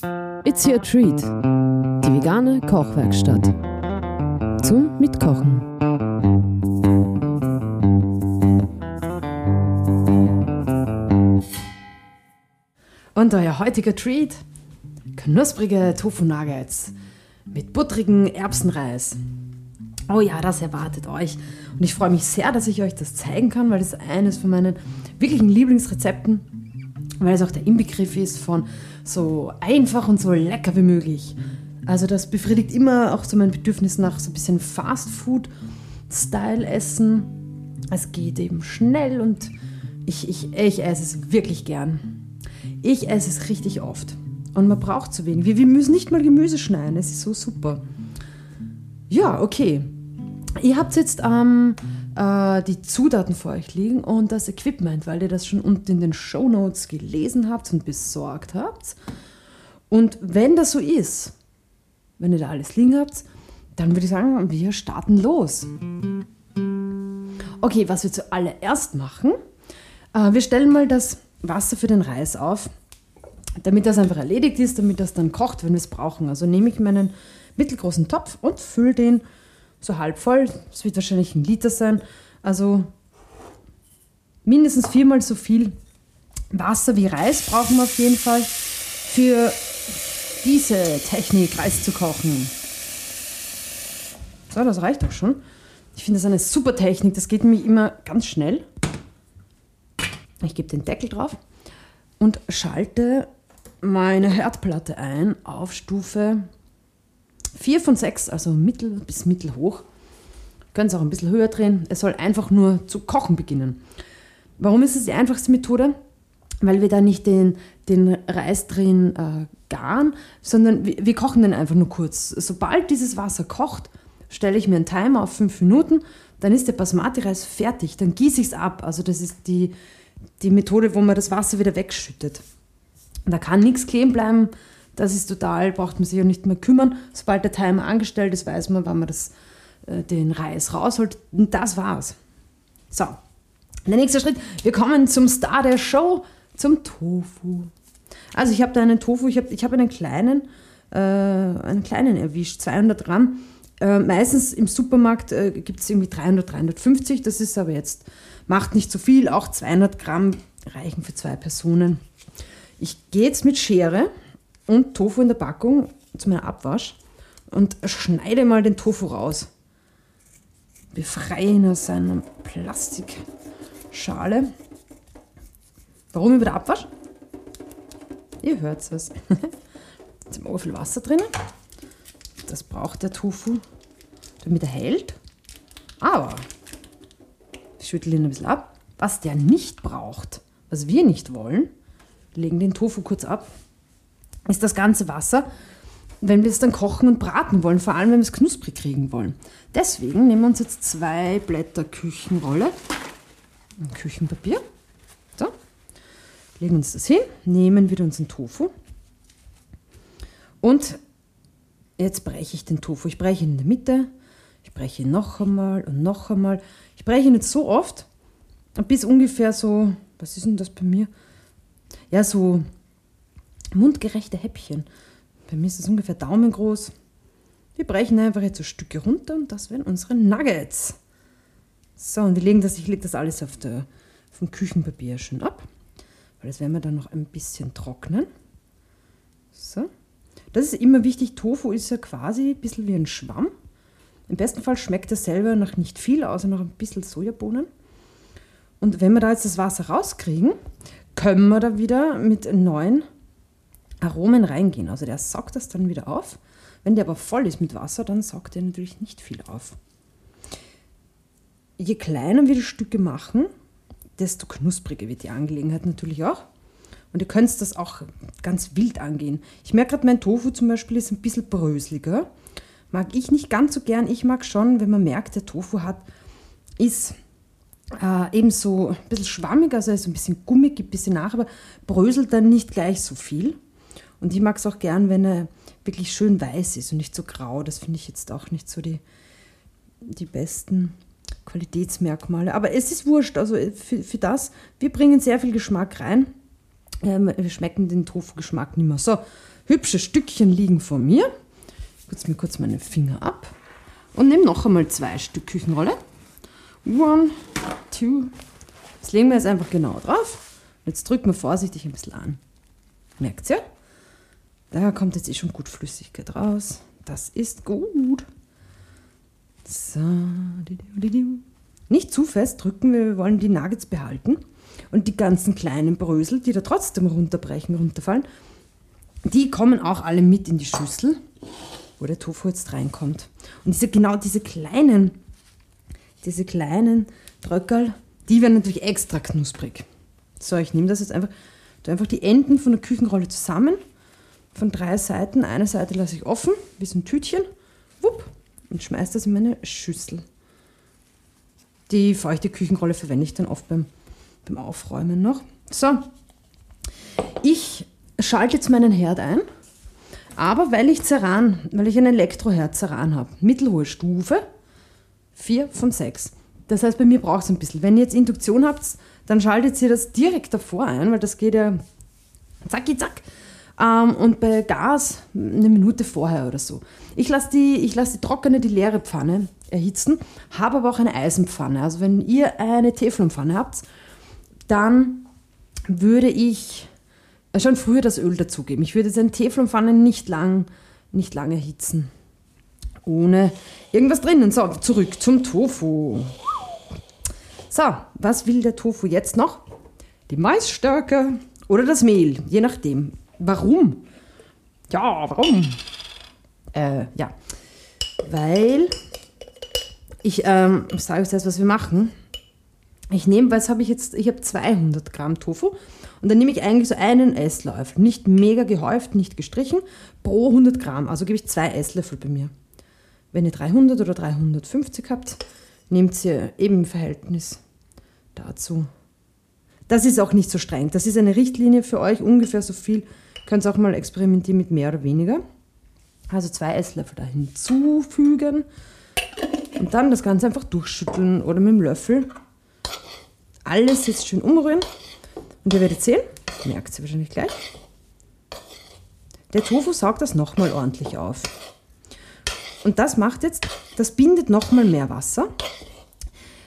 It's your treat. Die vegane Kochwerkstatt. Zum Mitkochen. Und euer heutiger Treat: knusprige Tofu-Nuggets mit buttrigen Erbsenreis. Oh ja, das erwartet euch. Und ich freue mich sehr, dass ich euch das zeigen kann, weil das ist eines von meinen wirklichen Lieblingsrezepten, weil es auch der Inbegriff ist von so einfach und so lecker wie möglich. Also das befriedigt immer auch so mein Bedürfnis nach so ein bisschen Fast-Food-Style-Essen. Es geht eben schnell und ich, ich, ich esse es wirklich gern. Ich esse es richtig oft. Und man braucht zu wenig. Wir, wir müssen nicht mal Gemüse schneiden. Es ist so super. Ja, okay. Ihr habt jetzt ähm, äh, die Zutaten vor euch liegen und das Equipment, weil ihr das schon unten in den Show Notes gelesen habt und besorgt habt. Und wenn das so ist, wenn ihr da alles liegen habt, dann würde ich sagen, wir starten los. Okay, was wir zuallererst machen, äh, wir stellen mal das Wasser für den Reis auf, damit das einfach erledigt ist, damit das dann kocht, wenn wir es brauchen. Also nehme ich meinen mittelgroßen Topf und fülle den so halb voll. Es wird wahrscheinlich ein Liter sein. Also mindestens viermal so viel Wasser wie Reis brauchen wir auf jeden Fall für diese Technik, Reis zu kochen. So, das reicht auch schon. Ich finde das eine super Technik. Das geht nämlich immer ganz schnell. Ich gebe den Deckel drauf und schalte meine Herdplatte ein auf Stufe 4 von 6, also mittel bis mittelhoch. Können es auch ein bisschen höher drehen. Es soll einfach nur zu kochen beginnen. Warum ist es die einfachste Methode? Weil wir da nicht den, den Reis drin äh, garen, sondern wir, wir kochen den einfach nur kurz. Sobald dieses Wasser kocht, stelle ich mir einen Timer auf 5 Minuten, dann ist der Basmati-Reis fertig, dann gieße ich es ab. Also das ist die, die Methode, wo man das Wasser wieder wegschüttet. Da kann nichts kleben bleiben, das ist total, braucht man sich ja nicht mehr kümmern. Sobald der Timer angestellt ist, weiß man, wann man das, äh, den Reis rausholt. Und das war's. So, der nächste Schritt. Wir kommen zum Star der Show, zum Tofu. Also ich habe da einen Tofu, ich habe ich hab einen kleinen, äh, einen kleinen erwischt, 200 Gramm. Äh, meistens im Supermarkt äh, gibt es irgendwie 300, 350. Das ist aber jetzt, macht nicht so viel. Auch 200 Gramm reichen für zwei Personen. Ich gehe jetzt mit Schere und Tofu in der Packung zu meinem Abwasch und schneide mal den Tofu raus. Befreie ihn aus seiner Plastikschale. Warum über der Abwasch? Ihr hört es. Jetzt ist auch viel Wasser drin. Das braucht der Tofu, damit er hält. Aber ich schüttle ihn ein bisschen ab. Was der nicht braucht, was wir nicht wollen, legen den Tofu kurz ab ist das ganze Wasser, wenn wir es dann kochen und braten wollen, vor allem wenn wir es knusprig kriegen wollen. Deswegen nehmen wir uns jetzt zwei Blätter Küchenrolle und Küchenpapier. So, legen uns das hin, nehmen wieder unseren Tofu und jetzt breche ich den Tofu. Ich breche ihn in der Mitte, ich breche ihn noch einmal und noch einmal. Ich breche ihn jetzt so oft, bis ungefähr so, was ist denn das bei mir? Ja, so mundgerechte Häppchen. Bei mir ist es ungefähr daumengroß. Wir brechen einfach jetzt so Stücke runter und das wären unsere Nuggets. So, und wir legen das, ich lege das alles auf, der, auf dem Küchenpapier schön ab, weil das werden wir dann noch ein bisschen trocknen. So. Das ist immer wichtig, Tofu ist ja quasi ein bisschen wie ein Schwamm. Im besten Fall schmeckt er selber noch nicht viel, außer noch ein bisschen Sojabohnen. Und wenn wir da jetzt das Wasser rauskriegen, können wir da wieder mit neuen Aromen reingehen. Also der saugt das dann wieder auf. Wenn der aber voll ist mit Wasser, dann saugt er natürlich nicht viel auf. Je kleiner wir die Stücke machen, desto knuspriger wird die Angelegenheit natürlich auch. Und ihr könnt das auch ganz wild angehen. Ich merke gerade, mein Tofu zum Beispiel ist ein bisschen bröseliger. Mag ich nicht ganz so gern. Ich mag schon, wenn man merkt, der Tofu hat, ist äh, eben so ein bisschen schwammig, also ist ein bisschen gummig, gibt ein bisschen nach, aber bröselt dann nicht gleich so viel. Und ich mag es auch gern, wenn er wirklich schön weiß ist und nicht so grau. Das finde ich jetzt auch nicht so die, die besten Qualitätsmerkmale. Aber es ist wurscht. Also für, für das, wir bringen sehr viel Geschmack rein. Ähm, wir schmecken den Tofu-Geschmack nicht mehr. So, hübsche Stückchen liegen vor mir. Ich putze mir kurz meine Finger ab und nehme noch einmal zwei Stück Küchenrolle. One, two. Das legen wir jetzt einfach genau drauf. Jetzt drücken wir vorsichtig ein bisschen an. Merkt ihr? Da kommt jetzt eh schon gut Flüssigkeit raus. Das ist gut. So. Nicht zu fest drücken, wir wollen die Nuggets behalten. Und die ganzen kleinen Brösel, die da trotzdem runterbrechen, runterfallen, die kommen auch alle mit in die Schüssel, wo der Tofu jetzt reinkommt. Und diese, genau diese kleinen, diese kleinen Dröckerl, die werden natürlich extra knusprig. So, ich nehme das jetzt einfach, einfach die Enden von der Küchenrolle zusammen, von drei Seiten. Eine Seite lasse ich offen, wie so ein Tütchen, wupp, und schmeiße das in meine Schüssel. Die feuchte Küchenrolle verwende ich dann oft beim, beim Aufräumen noch. So, ich schalte jetzt meinen Herd ein, aber weil ich Ceran, weil ich einen Elektroherd Ceran habe, mittelhohe Stufe, 4 von 6. Das heißt, bei mir braucht es ein bisschen. Wenn ihr jetzt Induktion habt, dann schaltet ihr das direkt davor ein, weil das geht ja zacki zack. Ähm, und bei Gas eine Minute vorher oder so. Ich lasse die, lass die trockene, die leere Pfanne erhitzen, habe aber auch eine Eisenpfanne. Also wenn ihr eine Teflonpfanne habt, dann würde ich schon früher das Öl dazugeben. Ich würde jetzt eine Teflonpfanne nicht lang, nicht lang erhitzen. Ohne irgendwas drinnen. So, zurück zum Tofu. So, was will der Tofu jetzt noch? Die Maisstärke oder das Mehl, je nachdem. Warum? Ja, warum? Äh, ja. Weil ich ähm, sage euch das, was wir machen. Ich nehme, was habe ich jetzt? Ich habe 200 Gramm Tofu und dann nehme ich eigentlich so einen Esslöffel, nicht mega gehäuft, nicht gestrichen, pro 100 Gramm. Also gebe ich zwei Esslöffel bei mir. Wenn ihr 300 oder 350 habt, nehmt ihr eben im Verhältnis dazu. Das ist auch nicht so streng. Das ist eine Richtlinie für euch, ungefähr so viel. Könnt auch mal experimentieren mit mehr oder weniger. Also zwei Esslöffel da hinzufügen und dann das Ganze einfach durchschütteln oder mit dem Löffel. Alles jetzt schön umrühren. Und ihr werdet sehen, merkt ihr wahrscheinlich gleich, der Tofu saugt das nochmal ordentlich auf. Und das macht jetzt, das bindet nochmal mehr Wasser.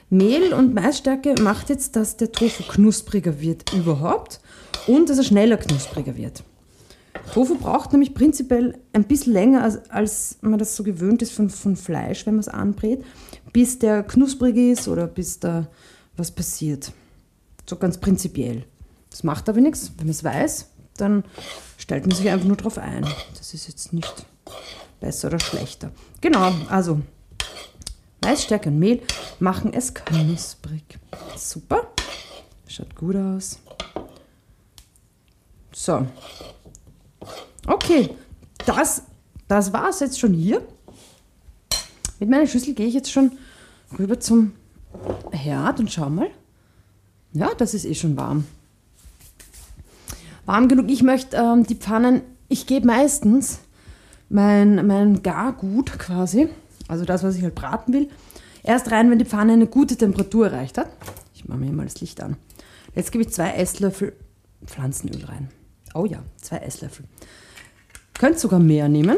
Mehl und Maisstärke macht jetzt, dass der Tofu knuspriger wird überhaupt und dass er schneller knuspriger wird. Tofu braucht nämlich prinzipiell ein bisschen länger, als, als man das so gewöhnt ist von, von Fleisch, wenn man es anbrät, bis der knusprig ist oder bis da was passiert. So ganz prinzipiell. Das macht aber nichts. Wenn man es weiß, dann stellt man sich einfach nur darauf ein. Das ist jetzt nicht besser oder schlechter. Genau, also Maisstärke und Mehl machen es knusprig. Super. Schaut gut aus. So, Okay, das, das war es jetzt schon hier. Mit meiner Schüssel gehe ich jetzt schon rüber zum Herd und schau mal. Ja, das ist eh schon warm. Warm genug. Ich möchte ähm, die Pfannen, ich gebe meistens mein, mein Gargut quasi, also das, was ich halt braten will, erst rein, wenn die Pfanne eine gute Temperatur erreicht hat. Ich mache mir mal das Licht an. Jetzt gebe ich zwei Esslöffel Pflanzenöl rein. Oh ja, zwei Esslöffel. Könnt sogar mehr nehmen.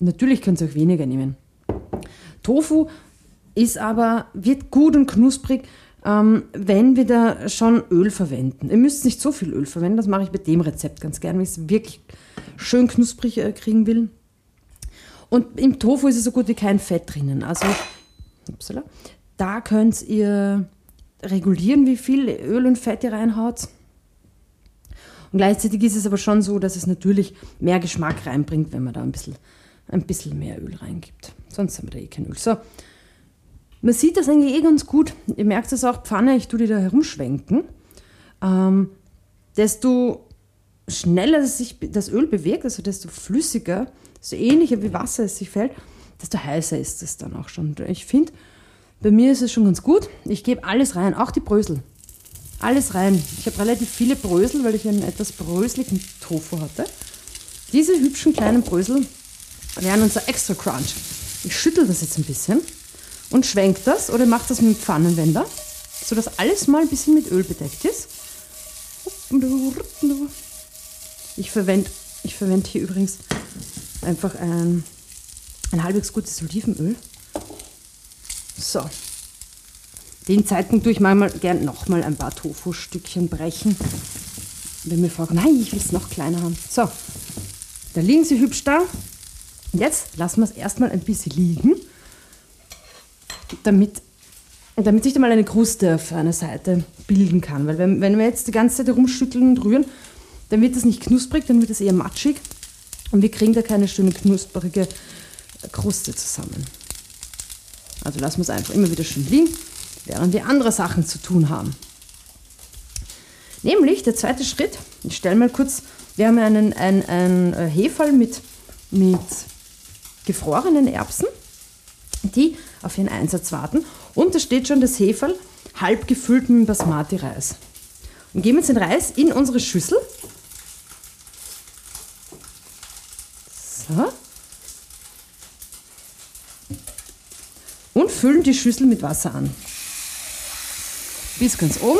Natürlich könnt ihr auch weniger nehmen. Tofu ist aber, wird gut und knusprig, ähm, wenn wir da schon Öl verwenden. Ihr müsst nicht so viel Öl verwenden, das mache ich bei dem Rezept ganz gerne, wenn ich es wirklich schön knusprig äh, kriegen will. Und im Tofu ist es so gut wie kein Fett drinnen. Also, upsala, da könnt ihr regulieren, wie viel Öl und Fett ihr reinhaut. Und gleichzeitig ist es aber schon so, dass es natürlich mehr Geschmack reinbringt, wenn man da ein bisschen, ein bisschen mehr Öl reingibt. Sonst haben wir da eh kein Öl. So, man sieht das eigentlich eh ganz gut. Ihr merkt es auch, Pfanne, ich tue die da herumschwenken. Ähm, desto schneller sich das Öl bewegt, also desto flüssiger, so ähnlicher wie Wasser es sich fällt, desto heißer ist es dann auch schon. Ich finde, bei mir ist es schon ganz gut. Ich gebe alles rein, auch die Brösel. Alles rein. Ich habe relativ viele Brösel, weil ich einen etwas bröseligen Tofu hatte. Diese hübschen kleinen Brösel wären unser extra Crunch. Ich schüttel das jetzt ein bisschen und schwenke das oder mache das mit dem Pfannenwender, sodass alles mal ein bisschen mit Öl bedeckt ist. Ich verwende Ich verwende hier übrigens einfach ein, ein halbwegs gutes Olivenöl. So. Den Zeitpunkt tue ich manchmal gern nochmal ein paar Tofu-Stückchen brechen. Wenn mir vorkommt, nein, ich will es noch kleiner haben. So, da liegen sie hübsch da. Jetzt lassen wir es erstmal ein bisschen liegen, damit, damit sich da mal eine Kruste auf einer Seite bilden kann. Weil wenn, wenn wir jetzt die ganze Zeit rumschütteln und rühren, dann wird das nicht knusprig, dann wird das eher matschig und wir kriegen da keine schöne knusprige Kruste zusammen. Also lassen wir es einfach immer wieder schön liegen, während wir andere Sachen zu tun haben. Nämlich der zweite Schritt, ich stelle mal kurz, wir haben einen, ein, ein Heferl mit, mit gefrorenen Erbsen, die auf ihren Einsatz warten. Und da steht schon das Heferl halb gefüllt mit Basmati-Reis. Und geben jetzt den Reis in unsere Schüssel. So. Und füllen die Schüssel mit Wasser an. Bis ganz oben.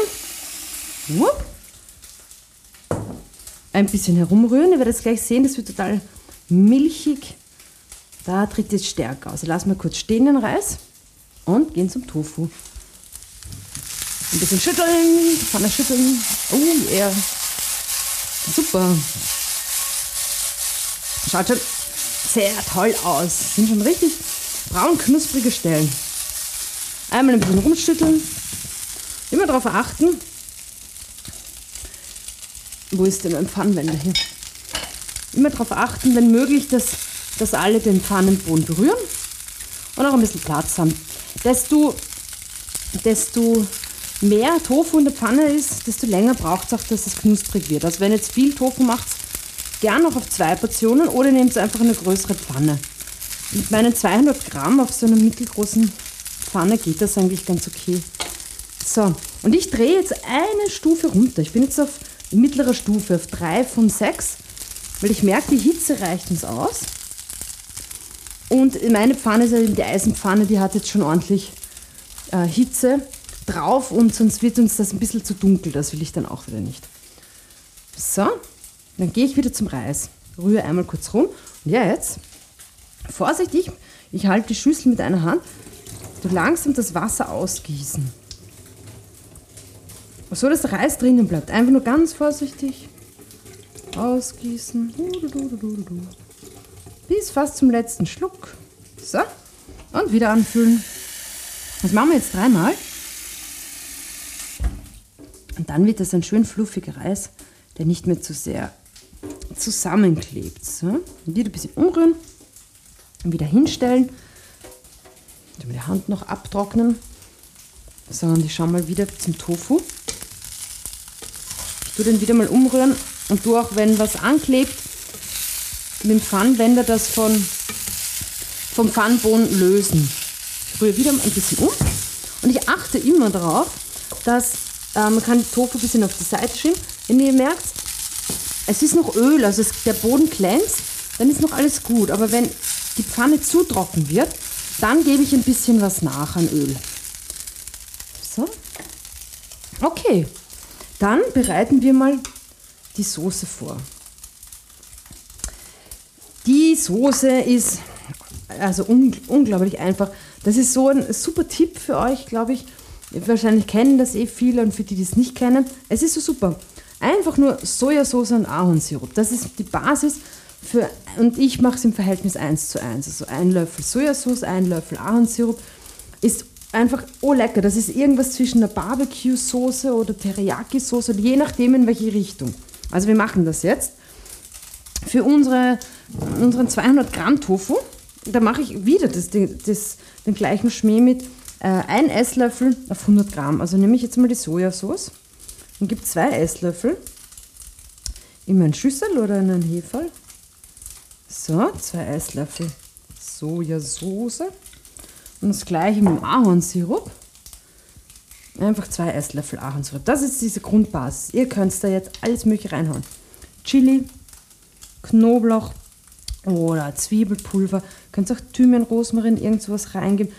Ein bisschen herumrühren. Ihr werdet es gleich sehen, das wird total milchig. Da tritt jetzt stärker aus. Lassen wir kurz stehen den Reis und gehen zum Tofu. Ein bisschen schütteln, Pfanne schütteln. Oh, yeah. Super. Schaut schon sehr toll aus. Sind schon richtig braun knusprige Stellen. Einmal ein bisschen rumschütteln. Immer darauf achten. Wo ist denn mein Pfannenwender hier? Immer darauf achten, wenn möglich, dass, dass alle den Pfannenboden berühren und auch ein bisschen Platz haben. Desto, desto mehr Tofu in der Pfanne ist, desto länger braucht es auch, dass es knusprig wird. Also wenn jetzt viel Tofu macht, gern noch auf zwei Portionen oder nehmt einfach eine größere Pfanne. Mit meinen 200 Gramm auf so einer mittelgroßen Pfanne geht das eigentlich ganz okay. So, und ich drehe jetzt eine Stufe runter. Ich bin jetzt auf mittlerer Stufe, auf 3 von 6, weil ich merke, die Hitze reicht uns aus. Und meine Pfanne ist ja die Eisenpfanne, die hat jetzt schon ordentlich äh, Hitze drauf und sonst wird uns das ein bisschen zu dunkel. Das will ich dann auch wieder nicht. So, dann gehe ich wieder zum Reis. Rühre einmal kurz rum. Und ja, jetzt vorsichtig, ich halte die Schüssel mit einer Hand, so langsam das Wasser ausgießen. So, dass der Reis drinnen bleibt. Einfach nur ganz vorsichtig ausgießen. Bis fast zum letzten Schluck. So, und wieder anfüllen. Das machen wir jetzt dreimal. Und dann wird das ein schön fluffiger Reis, der nicht mehr zu sehr zusammenklebt. So. Wieder ein bisschen umrühren und wieder hinstellen. Mit der Hand noch abtrocknen. So, und ich schaue mal wieder zum Tofu. Tue den wieder mal umrühren und tue auch, wenn was anklebt, mit dem Pfannenwender das von, vom Pfannenboden lösen. Ich rühre wieder ein bisschen um und ich achte immer darauf, dass äh, man kann Tofu ein bisschen auf die Seite schieben. Wenn ihr merkt, es ist noch Öl, also es, der Boden glänzt, dann ist noch alles gut. Aber wenn die Pfanne zu trocken wird, dann gebe ich ein bisschen was nach an Öl. So. Okay, dann bereiten wir mal die Soße vor. Die Soße ist also un unglaublich einfach. Das ist so ein super Tipp für euch, glaube ich. Wahrscheinlich kennen das eh viele und für die, die es nicht kennen, es ist so super. Einfach nur Sojasauce und Ahornsirup. Das ist die Basis für, und ich mache es im Verhältnis 1 zu 1. Also ein Löffel Sojasauce, ein Löffel Ahornsirup. Ist einfach oh lecker. Das ist irgendwas zwischen einer Barbecue-Soße oder Teriyaki-Soße, je nachdem in welche Richtung. Also wir machen das jetzt. Für unsere, unseren 200 Gramm Tofu, da mache ich wieder das, das, den gleichen Schmäh mit äh, ein Esslöffel auf 100 Gramm. Also nehme ich jetzt mal die Sojasauce und gebe zwei Esslöffel in mein Schüssel oder in ein Heferl. So, zwei Esslöffel Sojasauce. Und das gleiche mit dem Ahornsirup. Einfach zwei Esslöffel Ahornsirup. Das ist diese Grundbasis. Ihr könnt da jetzt alles mögliche reinhauen. Chili, Knoblauch oder Zwiebelpulver. Könnt auch Thymian, Rosmarin, irgend reingeben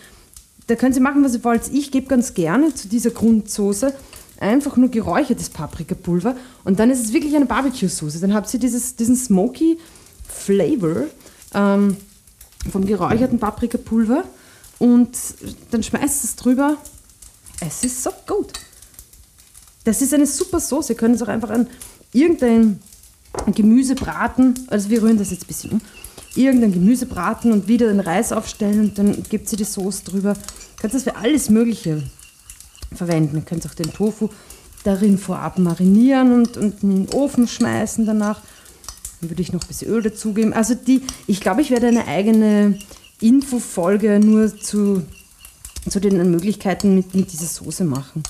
da könnt ihr machen, was ihr wollt. Ich gebe ganz gerne zu dieser Grundsoße einfach nur geräuchertes Paprikapulver und dann ist es wirklich eine Barbecue-Soße. Dann habt ihr dieses, diesen smoky Flavor ähm, vom geräucherten Paprikapulver und dann schmeißt es drüber. Es ist so gut. Das ist eine super Soße. Ihr könnt es auch einfach an irgendein Gemüse braten. Also wir rühren das jetzt ein bisschen um. Irgendein Gemüse braten und wieder den Reis aufstellen und dann gibt sie die Soße drüber. Ihr könnt das für alles Mögliche verwenden. Ihr könnt auch den Tofu darin vorab marinieren und, und in den Ofen schmeißen danach. Dann würde ich noch ein bisschen Öl dazugeben. Also die, ich glaube, ich werde eine eigene Infofolge nur zu, zu den Möglichkeiten mit, mit dieser Soße machen.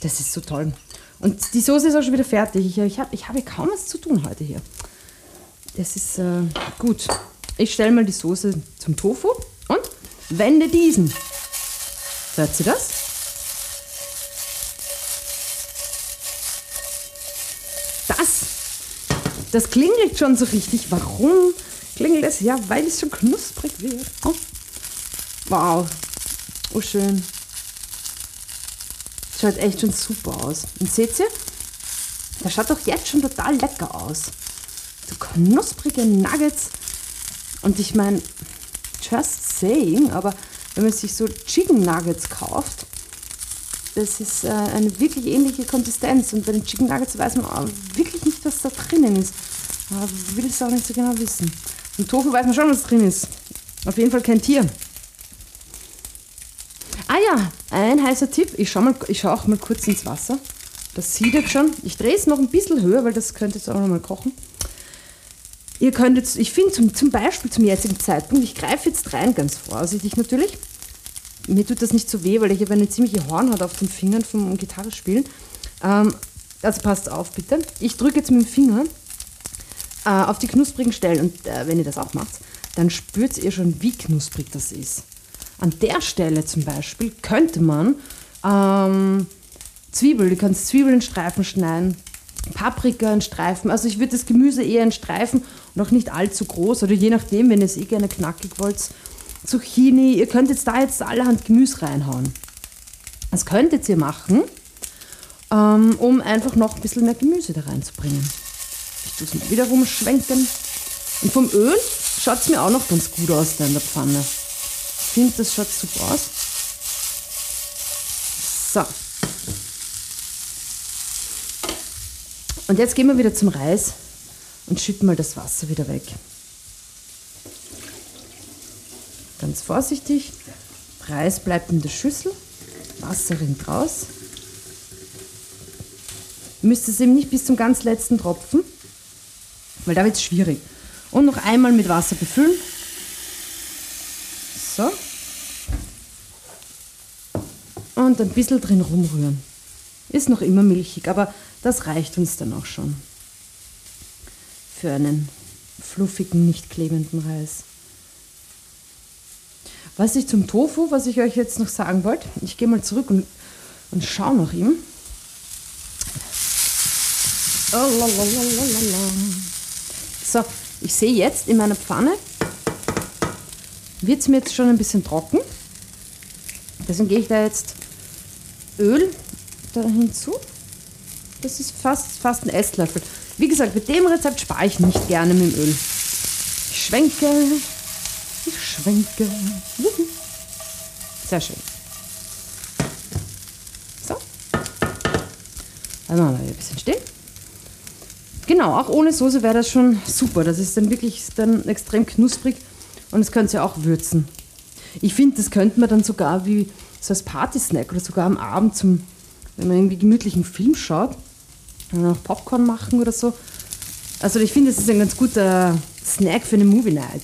Das ist so toll. Und die Soße ist auch schon wieder fertig. Ich, ich, hab, ich habe kaum was zu tun heute hier. Das ist äh, gut. Ich stelle mal die Soße zum Tofu und wende diesen. Hört ihr das? Das, das klingelt schon so richtig. Warum klingelt es? Ja, weil es so knusprig wird. Oh. Wow. Oh, schön. Schaut echt schon super aus. Und seht ihr? Das schaut doch jetzt schon total lecker aus. So knusprige Nuggets. Und ich meine, just saying, aber wenn man sich so Chicken Nuggets kauft, das ist äh, eine wirklich ähnliche Konsistenz. Und bei den Chicken Nuggets weiß man wirklich nicht, was da drinnen ist. Aber will es auch nicht so genau wissen. Im Tofu weiß man schon, was drin ist. Auf jeden Fall kein Tier. Ah ja, ein heißer Tipp. Ich schaue schau auch mal kurz ins Wasser. Das sieht jetzt schon. Ich drehe es noch ein bisschen höher, weil das könnte jetzt auch noch mal kochen. Ihr könnt jetzt, ich finde zum, zum Beispiel zum jetzigen Zeitpunkt, ich greife jetzt rein, ganz vorsichtig natürlich. Mir tut das nicht so weh, weil ich habe eine ziemliche Hornhaut auf den Fingern vom Gitarrespielen. Ähm, also passt auf bitte. Ich drücke jetzt mit dem Finger äh, auf die knusprigen Stellen und äh, wenn ihr das auch macht, dann spürt ihr schon, wie knusprig das ist. An der Stelle zum Beispiel könnte man ähm, Zwiebel, du kannst Zwiebeln in Streifen schneiden, Paprika in Streifen. Also ich würde das Gemüse eher in Streifen und auch nicht allzu groß oder je nachdem, wenn ihr es eh gerne knackig wollt. Zucchini, ihr könnt jetzt da jetzt allerhand Gemüse reinhauen. Das könntet ihr machen, ähm, um einfach noch ein bisschen mehr Gemüse da reinzubringen. Ich tue es mal wieder rumschwenken. Und vom Öl schaut es mir auch noch ganz gut aus da in der Pfanne finde, das schaut super aus. So. Und jetzt gehen wir wieder zum Reis und schütten mal das Wasser wieder weg. Ganz vorsichtig. Reis bleibt in der Schüssel, Wasser rinnt raus. Ihr müsst es eben nicht bis zum ganz letzten Tropfen, weil da wird es schwierig. Und noch einmal mit Wasser befüllen. So. und ein bisschen drin rumrühren. Ist noch immer milchig, aber das reicht uns dann auch schon. Für einen fluffigen, nicht klebenden Reis. Was ich zum Tofu, was ich euch jetzt noch sagen wollte, ich gehe mal zurück und, und schaue nach ihm. Oh, so, ich sehe jetzt in meiner Pfanne, wird es mir jetzt schon ein bisschen trocken. Deswegen gehe ich da jetzt Öl da hinzu. Das ist fast, fast ein Esslöffel. Wie gesagt, mit dem Rezept spare ich nicht gerne mit dem Öl. Ich schwenke, ich schwenke. Sehr schön. So. Dann machen wir ein bisschen stehen. Genau, auch ohne Soße wäre das schon super. Das ist dann wirklich dann extrem knusprig und das könnt ihr auch würzen. Ich finde, das könnte man dann sogar wie so als Partysnack oder sogar am Abend, zum, wenn man irgendwie gemütlichen Film schaut, noch Popcorn machen oder so. Also ich finde, das ist ein ganz guter Snack für eine Movie Night.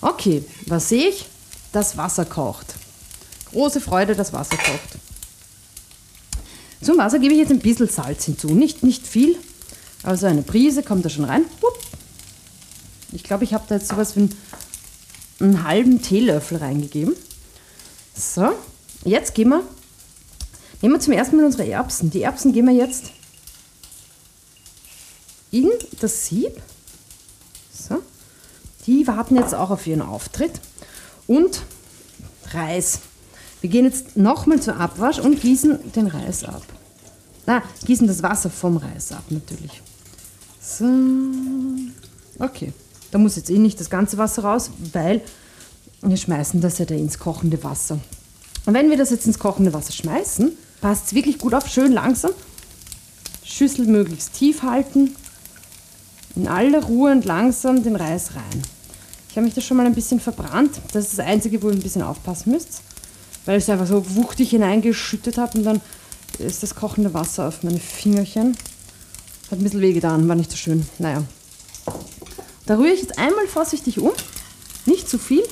Okay, was sehe ich? Das Wasser kocht. Große Freude, das Wasser kocht. Zum Wasser gebe ich jetzt ein bisschen Salz hinzu. Nicht, nicht viel, also eine Prise kommt da schon rein. Ich glaube, ich habe da jetzt sowas wie einen halben Teelöffel reingegeben. So, jetzt gehen wir, nehmen wir zum ersten Mal unsere Erbsen. Die Erbsen gehen wir jetzt in das Sieb. So, die warten jetzt auch auf ihren Auftritt. Und Reis. Wir gehen jetzt nochmal zur Abwasch und gießen den Reis ab. Na, gießen das Wasser vom Reis ab natürlich. So. Okay. Da muss jetzt eh nicht das ganze Wasser raus, weil wir schmeißen das ja da ins kochende Wasser. Und wenn wir das jetzt ins kochende Wasser schmeißen, passt es wirklich gut auf, schön langsam. Schüssel möglichst tief halten. In aller Ruhe und langsam den Reis rein. Ich habe mich da schon mal ein bisschen verbrannt. Das ist das Einzige, wo ihr ein bisschen aufpassen müsst. Weil ich es einfach so wuchtig hineingeschüttet habe und dann ist das kochende Wasser auf meine Fingerchen. Hat ein bisschen wehgetan, war nicht so schön. Naja. Da rühre ich jetzt einmal vorsichtig um. Nicht zu viel,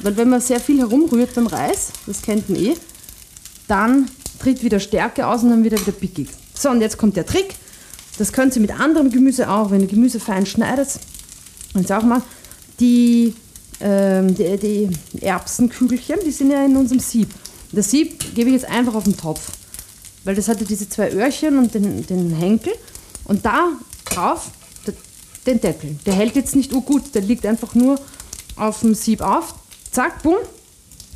weil wenn man sehr viel herumrührt beim Reis, das kennt man eh, dann tritt wieder Stärke aus und dann wieder wieder pickig. So, und jetzt kommt der Trick. Das könnt ihr mit anderem Gemüse auch, wenn ihr Gemüse fein schneidet. Und auch mal, die, ähm, die, die Erbsenkügelchen, die sind ja in unserem Sieb. Das Sieb gebe ich jetzt einfach auf den Topf, weil das hatte diese zwei Öhrchen und den, den Henkel. Und da drauf den Deckel. Der hält jetzt nicht gut, der liegt einfach nur auf dem Sieb auf. Zack, bumm.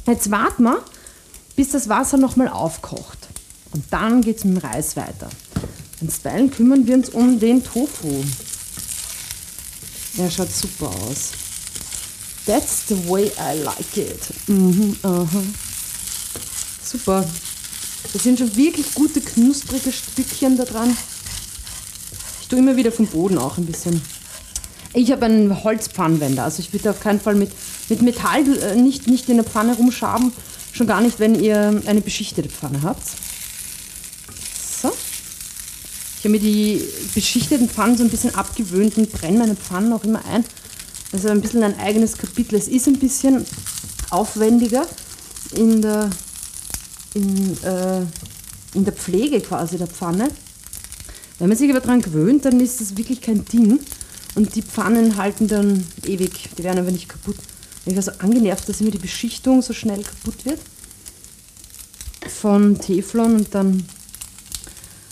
Jetzt warten wir, bis das Wasser nochmal aufkocht. Und dann geht es mit dem Reis weiter. Instweilen kümmern wir uns um den Tofu. Der schaut super aus. That's the way I like it. Mhm, aha. Super. Das sind schon wirklich gute, knusprige Stückchen da dran. Ich tue immer wieder vom Boden auch ein bisschen. Ich habe einen Holzpfannenwender, also ich würde auf keinen Fall mit, mit Metall äh, nicht, nicht in der Pfanne rumschaben, schon gar nicht, wenn ihr eine beschichtete Pfanne habt. So. Ich habe mir die beschichteten Pfannen so ein bisschen abgewöhnt und brenne meine Pfannen auch immer ein. Also ein bisschen ein eigenes Kapitel. Es ist ein bisschen aufwendiger in der, in, äh, in der Pflege quasi der Pfanne. Wenn man sich aber daran gewöhnt, dann ist das wirklich kein Ding. Und die Pfannen halten dann ewig, die werden aber nicht kaputt. Ich war so angenervt, dass immer die Beschichtung so schnell kaputt wird von Teflon und dann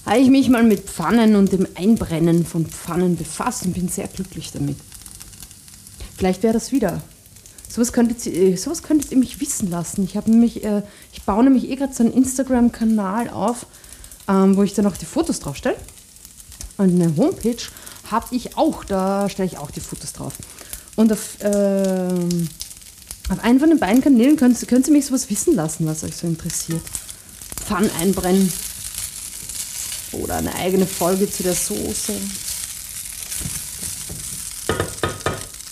habe ich mich mal mit Pfannen und dem Einbrennen von Pfannen befasst und bin sehr glücklich damit. Vielleicht wäre das wieder. Sowas könntet, ihr, äh, sowas könntet ihr mich wissen lassen. Ich, nämlich, äh, ich baue nämlich eh gerade so einen Instagram-Kanal auf, ähm, wo ich dann auch die Fotos draufstelle. Und eine Homepage habe ich auch, da stelle ich auch die Fotos drauf. Und auf, äh, auf einen von den beiden Kanälen können, können Sie mich sowas wissen lassen, was euch so interessiert. Pfann einbrennen. Oder eine eigene Folge zu der Soße.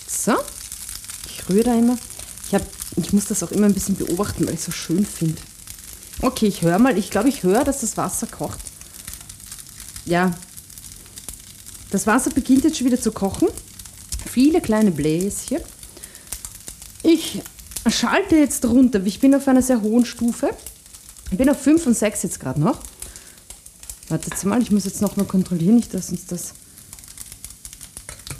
So. Rühre da immer. Ich, hab, ich muss das auch immer ein bisschen beobachten, weil ich es so schön finde. Okay, ich höre mal. Ich glaube, ich höre, dass das Wasser kocht. Ja, das Wasser beginnt jetzt schon wieder zu kochen. Viele kleine Bläschen. Ich schalte jetzt runter. Ich bin auf einer sehr hohen Stufe. Ich bin auf 5 und 6 jetzt gerade noch. Wartet mal, ich muss jetzt noch mal kontrollieren, nicht dass uns das...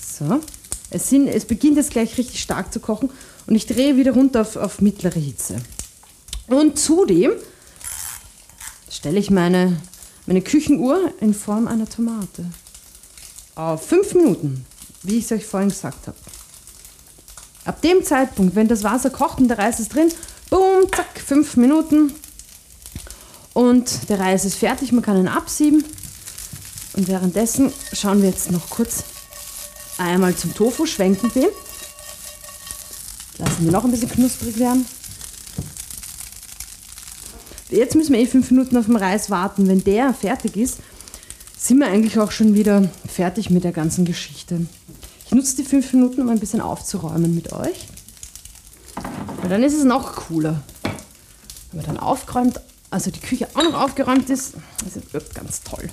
So. Es, sind, es beginnt jetzt gleich richtig stark zu kochen und ich drehe wieder runter auf, auf mittlere Hitze. Und zudem stelle ich meine, meine Küchenuhr in Form einer Tomate auf fünf Minuten, wie ich es euch vorhin gesagt habe. Ab dem Zeitpunkt, wenn das Wasser kocht und der Reis ist drin, boom, zack, fünf Minuten und der Reis ist fertig, man kann ihn absieben. Und währenddessen schauen wir jetzt noch kurz einmal zum Tofu, schwenken den. Lassen wir noch ein bisschen knusprig werden. Jetzt müssen wir eh fünf Minuten auf den Reis warten. Wenn der fertig ist, sind wir eigentlich auch schon wieder fertig mit der ganzen Geschichte. Ich nutze die fünf Minuten, um ein bisschen aufzuräumen mit euch. Weil dann ist es noch cooler. Wenn man dann aufgeräumt, also die Küche auch noch aufgeräumt ist, das wird ganz toll.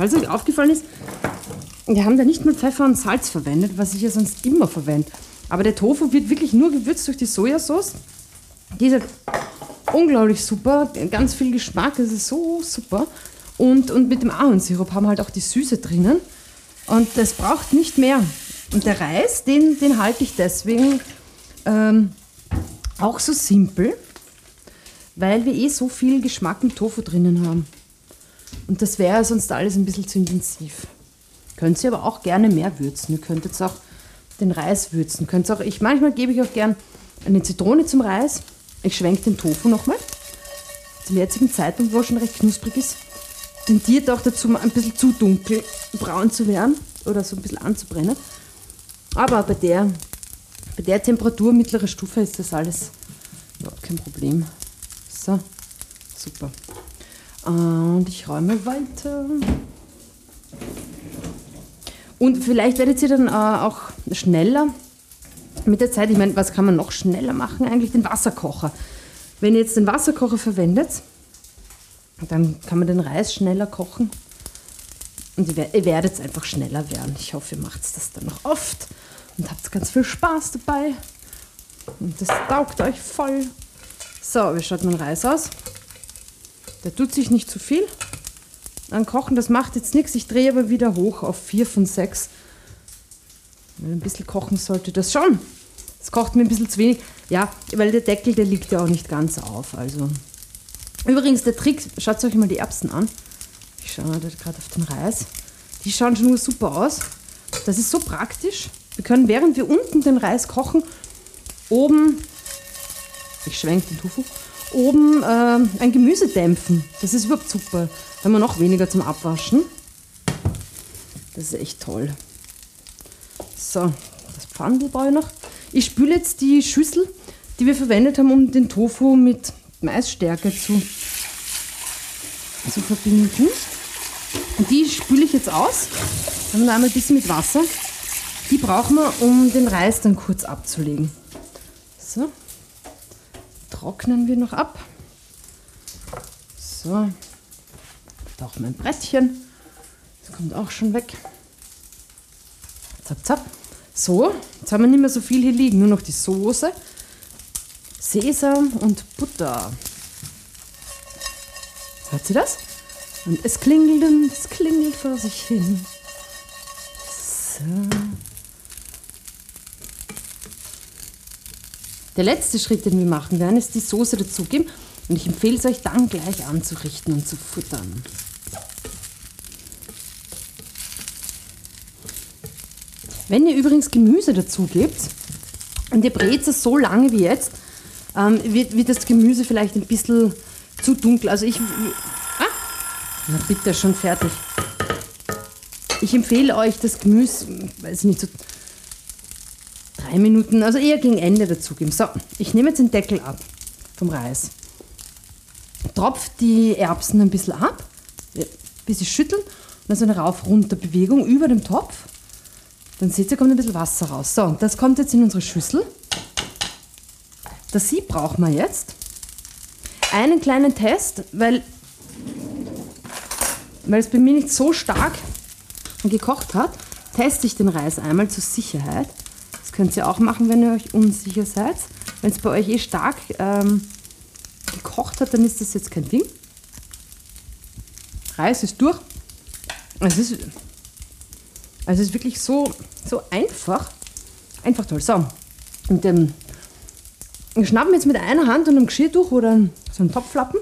Falls euch aufgefallen ist, wir haben da nicht nur Pfeffer und Salz verwendet, was ich ja sonst immer verwende. Aber der Tofu wird wirklich nur gewürzt durch die Sojasauce. Diese unglaublich super, ganz viel Geschmack, es ist so super. Und, und mit dem Ahornsirup haben wir halt auch die Süße drinnen. Und das braucht nicht mehr. Und der Reis, den, den halte ich deswegen ähm, auch so simpel, weil wir eh so viel Geschmack im Tofu drinnen haben. Und das wäre sonst alles ein bisschen zu intensiv. Könnt ihr aber auch gerne mehr würzen. Ihr könnt jetzt auch den Reis würzen. Könnt auch, ich, manchmal gebe ich auch gern eine Zitrone zum Reis. Ich schwenke den Tofu nochmal. Zum jetzigen Zeitpunkt, wo er schon recht knusprig ist, tendiert auch dazu, ein bisschen zu dunkel braun zu werden oder so ein bisschen anzubrennen. Aber bei der, bei der Temperatur, mittlere Stufe, ist das alles überhaupt kein Problem. So, super. Und ich räume weiter. Und vielleicht werdet ihr dann äh, auch schneller mit der Zeit. Ich meine, was kann man noch schneller machen? Eigentlich den Wasserkocher. Wenn ihr jetzt den Wasserkocher verwendet, dann kann man den Reis schneller kochen. Und ihr werdet einfach schneller werden. Ich hoffe, ihr macht das dann noch oft und habt ganz viel Spaß dabei. Und das taugt euch voll. So, wie schaut mein Reis aus? Der tut sich nicht zu viel an Kochen. Das macht jetzt nichts. Ich drehe aber wieder hoch auf 4 von 6. Wenn ein bisschen kochen sollte das schon. Es kocht mir ein bisschen zu wenig. Ja, weil der Deckel, der liegt ja auch nicht ganz auf. Also. Übrigens, der Trick, schaut euch mal die Erbsen an. Ich schaue mal gerade auf den Reis. Die schauen schon nur super aus. Das ist so praktisch. Wir können, während wir unten den Reis kochen, oben, ich schwenke den Tofu, oben äh, ein Gemüse dämpfen. Das ist überhaupt super. Da haben wir noch weniger zum Abwaschen. Das ist echt toll. So, das Pfandel brauche ich noch. Ich spüle jetzt die Schüssel, die wir verwendet haben, um den Tofu mit Maisstärke zu, zu verbinden. Und die spüle ich jetzt aus. Dann einmal ein bisschen mit Wasser. Die brauchen wir, um den Reis dann kurz abzulegen. So, trocknen wir noch ab. So, auch mein Brettchen. Das kommt auch schon weg. Zap, zap. So, jetzt haben wir nicht mehr so viel hier liegen, nur noch die Soße, Sesam und Butter. Hört sie das? Und es klingelt und es klingelt vor sich hin. So. Der letzte Schritt, den wir machen werden, ist die Soße dazugeben. Und ich empfehle es euch dann gleich anzurichten und zu futtern. Wenn ihr übrigens Gemüse dazu gebt und ihr brät es so lange wie jetzt, ähm, wird, wird das Gemüse vielleicht ein bisschen zu dunkel. Also ich... Ah, na bitte, schon fertig. Ich empfehle euch das Gemüse, weiß ich nicht, so drei Minuten, also eher gegen Ende dazugeben. So, ich nehme jetzt den Deckel ab vom Reis. Tropfe die Erbsen ein bisschen ab, ein bisschen schütteln und dann so eine Rauf-Runter-Bewegung über dem Topf. Dann seht ihr, kommt ein bisschen Wasser raus. So, das kommt jetzt in unsere Schüssel. Das Sieb brauchen wir jetzt. Einen kleinen Test, weil, weil es bei mir nicht so stark gekocht hat, teste ich den Reis einmal zur Sicherheit. Könnt ihr auch machen, wenn ihr euch unsicher seid. Wenn es bei euch eh stark ähm, gekocht hat, dann ist das jetzt kein Ding. Reis ist durch. Es ist, es ist wirklich so, so einfach. Einfach toll. So, und ähm, wir schnappen jetzt mit einer Hand und einem Geschirrtuch oder so einen Topflappen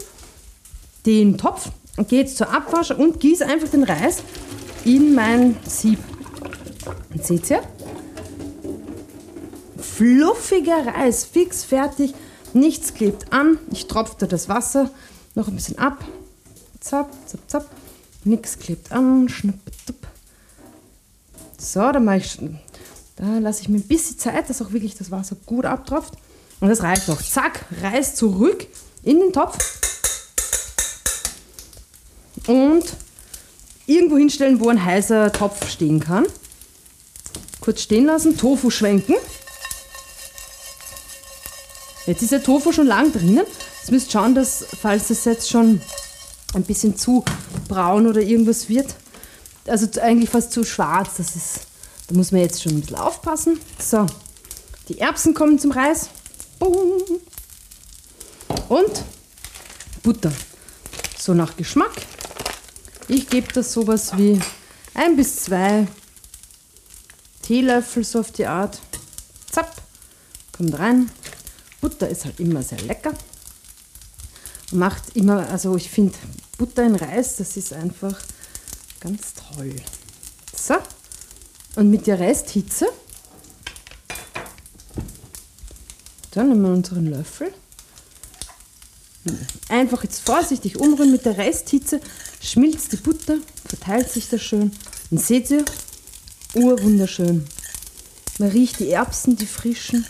den Topf und gehe jetzt zur Abwasch und gieße einfach den Reis in mein Sieb. Und seht ihr? Fluffiger Reis, fix fertig, nichts klebt an. Ich tropfe das Wasser noch ein bisschen ab. Zapp, zapp, zapp. Nichts klebt an. Schnupp, So, dann mache ich, da lasse ich mir ein bisschen Zeit, dass auch wirklich das Wasser gut abtropft. Und das reicht noch. Zack, Reis zurück in den Topf. Und irgendwo hinstellen, wo ein heißer Topf stehen kann. Kurz stehen lassen, Tofu schwenken. Jetzt ist der Tofu schon lang drinnen. Jetzt müsst schauen, dass, falls es jetzt schon ein bisschen zu braun oder irgendwas wird, also eigentlich fast zu schwarz, das ist, da muss man jetzt schon ein bisschen aufpassen. So, die Erbsen kommen zum Reis. Boom. Und Butter. So nach Geschmack. Ich gebe das sowas wie ein bis zwei Teelöffel so auf die Art. Zapp, kommt rein. Butter ist halt immer sehr lecker. Macht immer, also ich finde Butter in Reis, das ist einfach ganz toll. So, und mit der Resthitze Dann nehmen wir unseren Löffel. Einfach jetzt vorsichtig umrühren mit der Resthitze. Schmilzt die Butter, verteilt sich das schön. Und seht ihr, urwunderschön. Man riecht die Erbsen, die frischen,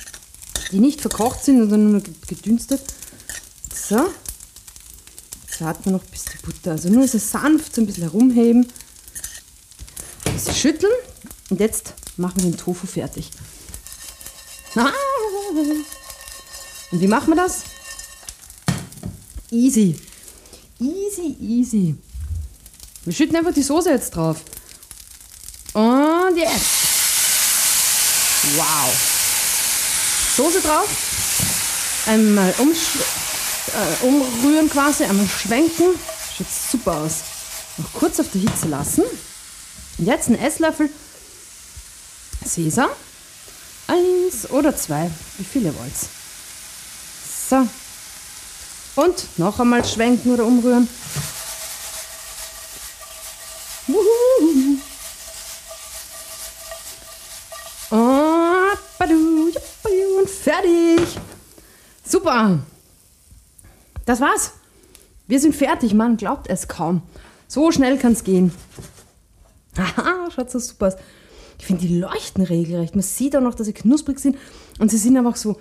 die nicht verkocht sind, sondern nur gedünstet. So. Jetzt wir noch bis die Butter, also nur so sanft so ein bisschen herumheben. Ein bisschen schütteln und jetzt machen wir den Tofu fertig. Und wie machen wir das? Easy. Easy, easy. Wir schütten einfach die Soße jetzt drauf. Und jetzt. Wow. Soße drauf. Einmal äh, umrühren quasi, einmal schwenken. Schaut super aus. Noch kurz auf der Hitze lassen. Und jetzt einen Esslöffel Sesam. Eins oder zwei, wie viele wollt. So. Und noch einmal schwenken oder umrühren. Und fertig. Super. Das war's. Wir sind fertig, man glaubt es kaum. So schnell kann es gehen. Haha, schaut so super aus. Ich finde, die leuchten regelrecht. Man sieht auch noch, dass sie knusprig sind und sie sind einfach so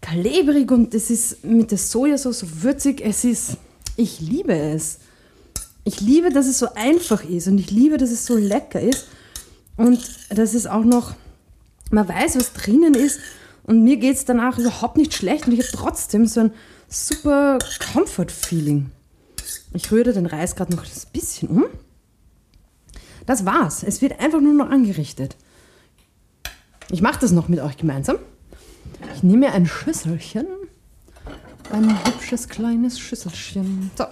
kalibrig und es ist mit der Sojasauce so würzig. Es ist, ich liebe es. Ich liebe, dass es so einfach ist und ich liebe, dass es so lecker ist und dass es auch noch, man weiß, was drinnen ist und mir geht es danach überhaupt nicht schlecht und ich habe trotzdem so ein super Comfort-Feeling. Ich rühre den Reis gerade noch ein bisschen um. Das war's. Es wird einfach nur noch angerichtet. Ich mache das noch mit euch gemeinsam. Ich nehme mir ein Schüsselchen. Ein hübsches kleines Schüsselchen. So.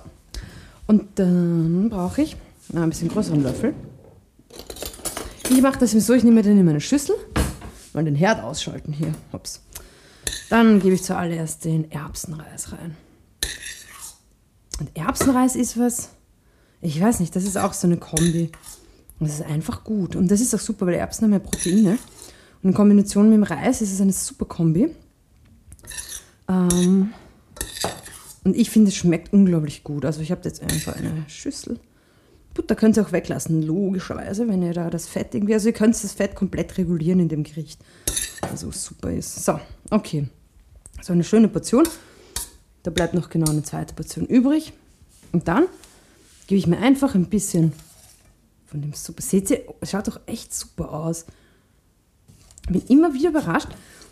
Und dann brauche ich ein bisschen größeren Löffel. Ich mache das so, ich nehme dann in meine Schüssel. Mal den Herd ausschalten hier. Ups. Dann gebe ich zuallererst den Erbsenreis rein. Und Erbsenreis ist was, ich weiß nicht, das ist auch so eine Kombi. das ist einfach gut. Und das ist auch super, weil Erbsen haben ja Proteine. Und in Kombination mit dem Reis ist es eine super Kombi. Ähm, und ich finde, es schmeckt unglaublich gut. Also ich habe jetzt einfach eine Schüssel. Butter könnt ihr auch weglassen, logischerweise, wenn ihr da das Fett irgendwie... Also ihr könnt das Fett komplett regulieren in dem Gericht. Also super ist. So, okay. So eine schöne Portion. Da bleibt noch genau eine zweite Portion übrig. Und dann gebe ich mir einfach ein bisschen von dem Super. Seht ihr, es schaut doch echt super aus. Ich bin immer wieder überrascht,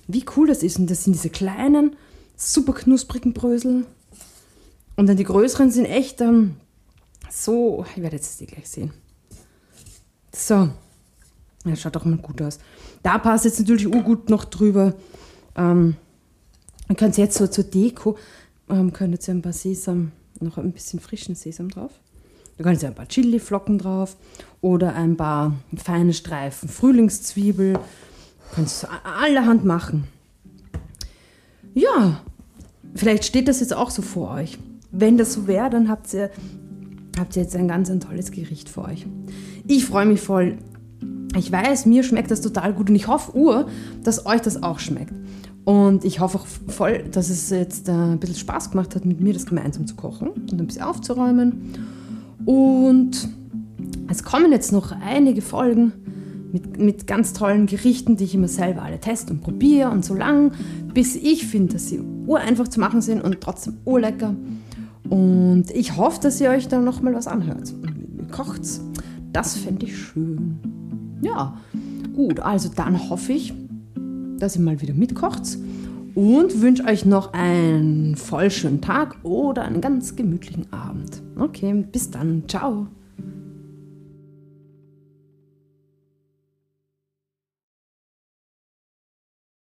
wie cool das ist. Und das sind diese kleinen, super knusprigen Brösel. Und dann die größeren sind echt ähm, so. Ich werde jetzt die gleich sehen. So. Ja, schaut doch mal gut aus. Da passt jetzt natürlich gut noch drüber. Ähm, man kann jetzt so zur Deko, ähm, könnt ihr ein paar Sesam, noch ein bisschen frischen Sesam drauf. Da könnt ihr ein paar Chili-Flocken drauf oder ein paar feine Streifen Frühlingszwiebel Kannst du allerhand machen. Ja, vielleicht steht das jetzt auch so vor euch. Wenn das so wäre, dann habt ihr, habt ihr jetzt ein ganz ein tolles Gericht für euch. Ich freue mich voll. Ich weiß, mir schmeckt das total gut und ich hoffe, Ur, dass euch das auch schmeckt. Und ich hoffe auch voll, dass es jetzt äh, ein bisschen Spaß gemacht hat, mit mir das gemeinsam zu kochen und ein bisschen aufzuräumen. Und es kommen jetzt noch einige Folgen mit, mit ganz tollen Gerichten, die ich immer selber alle teste und probiere und so lang, bis ich finde, dass sie ureinfach zu machen sind und trotzdem urlecker. Und ich hoffe, dass ihr euch dann nochmal was anhört. Und mit mir kocht's. Das fände ich schön. Ja, gut, also dann hoffe ich, dass ihr mal wieder mitkocht und wünsche euch noch einen voll schönen Tag oder einen ganz gemütlichen Abend. Okay, bis dann. Ciao.